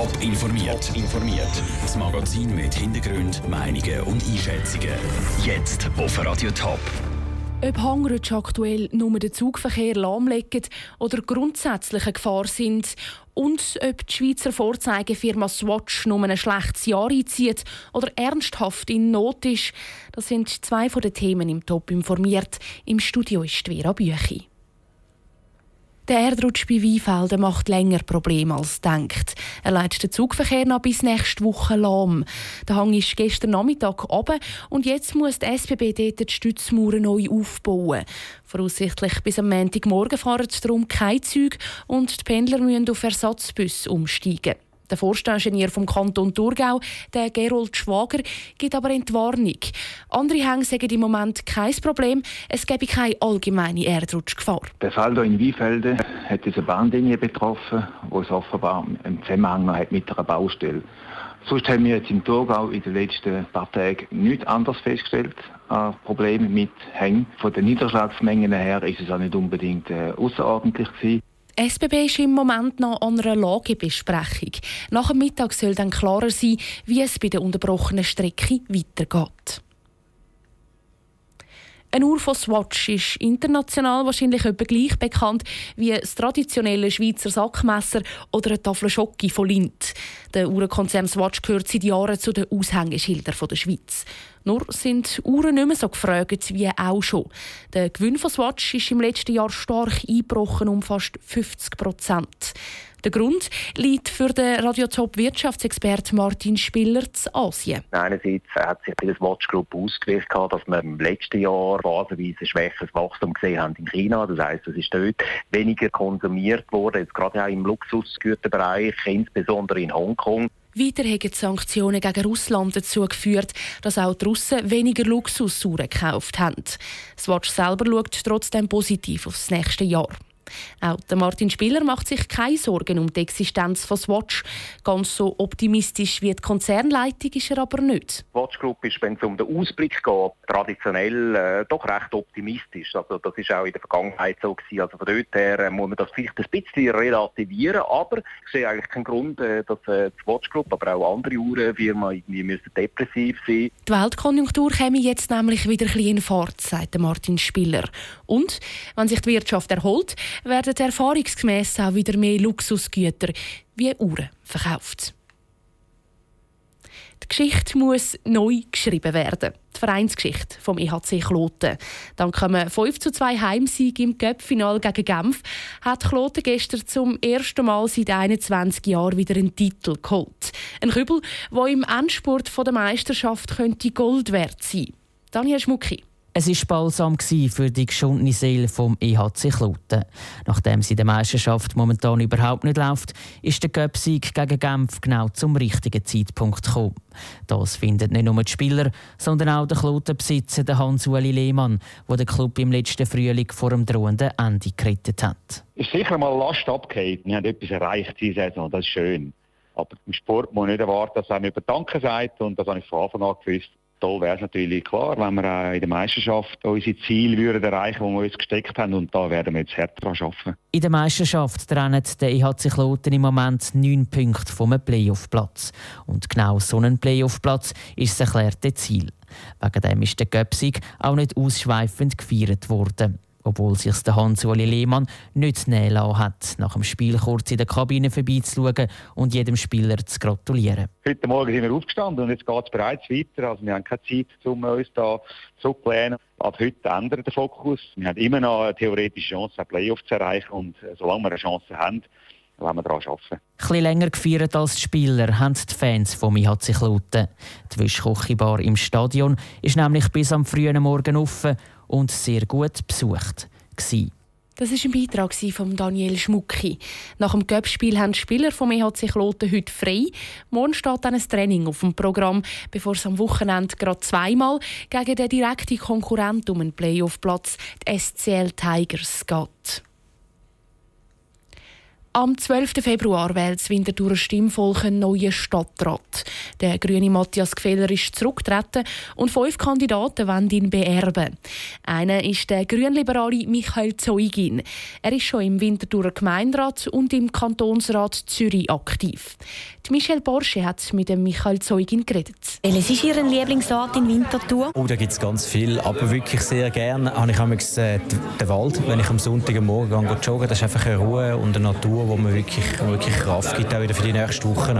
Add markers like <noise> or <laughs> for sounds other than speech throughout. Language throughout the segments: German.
Top informiert. informiert. Das Magazin mit Hintergrund, Meinungen und Einschätzungen. Jetzt auf Radio Top. Ob Hangrutsch aktuell nur den Zugverkehr lahmlegen oder grundsätzlich eine Gefahr sind und ob die Schweizer Vorzeigefirma Swatch nur ein schlechtes Jahr einzieht oder ernsthaft in Not ist, das sind zwei von den Themen im Top informiert. Im Studio ist Vera Büchi. Der Erdrutsch bei Weinfelden macht länger Probleme als denkt. Er leitet den Zugverkehr noch bis nächste Woche lahm. Der Hang ist gestern Nachmittag oben und jetzt muss die SBB dort die Stützmauern neu aufbauen. Voraussichtlich bis am Montagmorgen fahren darum keine Züge und die Pendler müssen auf Ersatzbus umsteigen. Der Forstingenieur vom Kanton Thurgau, der Gerold Schwager, gibt aber Entwarnung. Andere Hänge sagen im Moment kein Problem, es gebe keine allgemeine Erdrutschgefahr. Der Fall hier in Weinfelden hat diese Bahnlinie betroffen, wo es offenbar einen Zusammenhang hat mit einer Baustelle. Sonst haben wir jetzt im Thurgau in den letzten paar Tagen nichts anderes festgestellt an Problemen mit Hängen. Von den Niederschlagsmengen her ist es auch nicht unbedingt äh, außerordentlich gewesen. SBB ist im Moment noch an einer Lagebesprechung. Nach dem Mittag soll dann klarer sein, wie es bei der unterbrochenen Strecke weitergeht. Eine Uhr von Swatch ist international wahrscheinlich etwa gleich bekannt wie das traditionelle Schweizer Sackmesser oder eine Tafel Schocke von Lindt. Der Uhrenkonzern Swatch gehört seit Jahren zu den Aushängeschildern der Schweiz. Nur sind Uhren nicht mehr so gefragt wie auch schon. Der Gewinn von Swatch ist im letzten Jahr stark eingebrochen um fast 50 Prozent. Der Grund liegt für den Radiotop-Wirtschaftsexperten Martin Spiller zu Asien. Einerseits hat sich bei der Watch Group ausgewirkt, dass wir im letzten Jahr phasenweise ein schwächeres Wachstum gesehen haben in China. Das heisst, es ist dort weniger konsumiert worden, jetzt gerade auch im Luxusgüterbereich, insbesondere in Hongkong. Weiter haben die Sanktionen gegen Russland dazu geführt, dass auch die Russen weniger Luxusuhren gekauft haben. Swatch selber schaut trotzdem positiv aufs nächste Jahr. Auch der Martin Spiller macht sich keine Sorgen um die Existenz von Swatch. Ganz so optimistisch wie die Konzernleitung ist er aber nicht. Swatch Group ist, wenn es um den Ausblick geht, traditionell äh, doch recht optimistisch. Also das ist auch in der Vergangenheit so gewesen. Also von dort her äh, muss man das vielleicht ein bisschen relativieren, aber ich sehe eigentlich keinen Grund, äh, dass äh, die Swatch Group, aber auch andere Uhrenfirmen irgendwie müssen depressiv sein. Die Weltkonjunktur käme jetzt nämlich wieder ein bisschen in Fahrt, sagt Martin Spiller. Und wenn sich die Wirtschaft erholt, werden erfahrungsgemäß auch wieder mehr Luxusgüter wie Uhren verkauft. Die Geschichte muss neu geschrieben werden. Die Vereinsgeschichte vom EHC Kloten. Dank einem 5 zu 2 Heimsieg im Cup-Final gegen Genf hat Kloten gestern zum ersten Mal seit 21 Jahren wieder einen Titel geholt. Ein Kübel, der im Endspurt der Meisterschaft könnte Gold wert sein. Daniel Schmucki. Es war balsam für die geschundene Seele vom EHC Kloten. Nachdem sie in der Meisterschaft momentan überhaupt nicht läuft, ist der Göpsieg gegen Genf genau zum richtigen Zeitpunkt gekommen. Das findet nicht nur die Spieler, sondern auch der Klotenbesitzer Hans-Uli Lehmann, der den Club im letzten Frühling vor dem drohenden Ende gerettet hat. Es ist sicher mal Last abgehakt. Wir haben etwas erreicht diese Saison, das ist schön. Aber im Sport muss man nicht erwarten, dass er über Danke sagt und das habe ich von Anfang an gewusst toll wäre es natürlich klar, wenn wir auch in der Meisterschaft unsere Ziele würden erreichen würden, die wir uns gesteckt haben. Und da werden wir jetzt härter daran arbeiten. In der Meisterschaft trennen der EHC Kloten im Moment neun Punkte vom Playoff-Platz. Und genau so ein Playoff-Platz ist das erklärte Ziel. Wegen dem ist der Göpsig auch nicht ausschweifend gefeiert worden obwohl sich der Hans-Uli Lehmann nicht nehmen lassen hat, nach dem Spiel kurz in der Kabine vorbeizuschauen und jedem Spieler zu gratulieren. Heute Morgen sind wir aufgestanden und jetzt geht es bereits weiter. Also wir haben keine Zeit, um uns da zurückzulehnen. Ab heute ändert der Fokus. Wir haben immer noch eine theoretische Chance, ein Playoff zu erreichen und solange wir eine Chance haben, wollen wir daran arbeiten. Etwas länger gefeiert als die Spieler haben die Fans vom IHC Kloten. Die Wischkochibar im Stadion ist nämlich bis am frühen Morgen offen und sehr gut besucht. Gewesen. Das war ein Beitrag von Daniel Schmucki. Nach dem Göppspiel haben die Spieler vom EHC Kloten heute frei. Morgen steht dann ein Training auf dem Programm, bevor es am Wochenende gerade zweimal gegen den direkten Konkurrent um einen Playoff-Platz, die SCL Tigers, geht. Am 12. Februar wählt das Winterthurer Stimmvolk einen neuen Stadtrat. Der grüne Matthias Gfeller ist zurückgetreten und fünf Kandidaten wollen ihn beerben. Einer ist der grünliberale Michael Zeugin. Er ist schon im Winterthurer Gemeinderat und im Kantonsrat Zürich aktiv. Die Michelle Borsche hat mit dem Michael Zeugin geredet. Welches ist Ihr Lieblingsort in Winterthur? Oh, da gibt es ganz viel, aber wirklich sehr gerne habe ich äh, den Wald, wenn ich am Sonntagmorgen joggen Das ist einfach eine Ruhe und eine Natur Natur, wo man wirklich, wirklich Kraft gibt, auch wieder für die nächsten Wochen.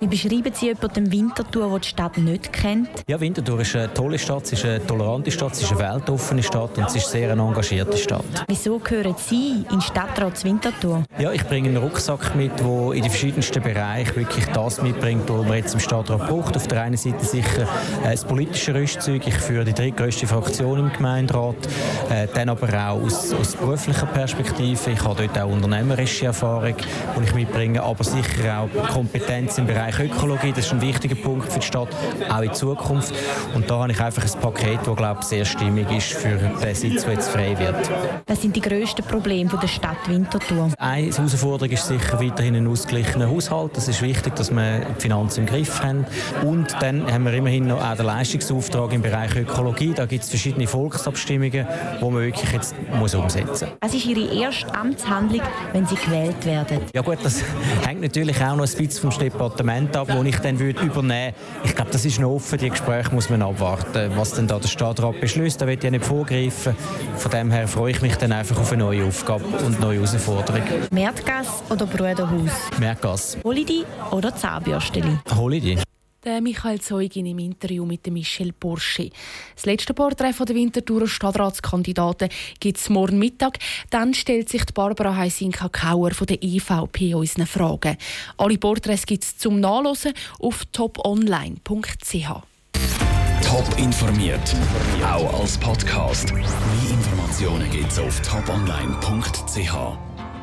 Wie beschreiben Sie jemanden Winterthur, der die Stadt nicht kennt? Ja, Winterthur ist eine tolle Stadt, es ist eine tolerante Stadt, es ist eine weltoffene Stadt und es ist sehr eine engagierte Stadt. Wieso gehören Sie in Stadtrat Winterthur? Ja, ich bringe einen Rucksack mit, der in den verschiedensten Bereichen wirklich das mitbringt, was man jetzt im Stadtrat braucht. Auf der einen Seite sicher äh, das politische Rüstzeug. Ich führe die drittgrößte Fraktion im Gemeinderat. Äh, dann aber auch aus, aus beruflicher Perspektive. Ich habe dort auch unternehmerische Erfahrung Erfahrung, die ich mitbringe, aber sicher auch Kompetenz im Bereich Ökologie. Das ist ein wichtiger Punkt für die Stadt, auch in Zukunft. Und da habe ich einfach ein Paket, das glaube ich, sehr stimmig ist für den Sitz, der jetzt frei wird. Was sind die grössten Probleme der Stadt Winterthur? Eine Herausforderung ist sicher weiterhin ein ausgeglichener Haushalt. Es ist wichtig, dass wir die Finanzen im Griff haben. Und dann haben wir immerhin noch auch den Leistungsauftrag im Bereich Ökologie. Da gibt es verschiedene Volksabstimmungen, die man wirklich jetzt muss umsetzen muss. Was ist Ihre erste Amtshandlung, wenn Sie gewählt gewählt werden? Ja gut, das <laughs> hängt natürlich auch noch ein bisschen vom Departement ab, wo ich dann würde übernehmen Ich glaube, das ist noch offen, die Gespräche muss man abwarten. Was denn da der Stadtrat beschließt, da wird ja nicht vorgreifen. Von dem her freue ich mich dann einfach auf eine neue Aufgabe und neue Herausforderung. Märtgas oder Brüderhaus? Märtgas. Holiday oder Zahnbürsteli? Holiday. Der Michael Zeugin im Interview mit Michel Porsche. Das letzte Porträt der Winterthurer Stadtratskandidaten gibt es morgen Mittag. Dann stellt sich Barbara Heisinka-Kauer von der EVP unseren Fragen. Alle Porträts gibt es zum Nachlesen auf toponline.ch. Top informiert, auch als Podcast. Mehr Informationen gibt es auf toponline.ch.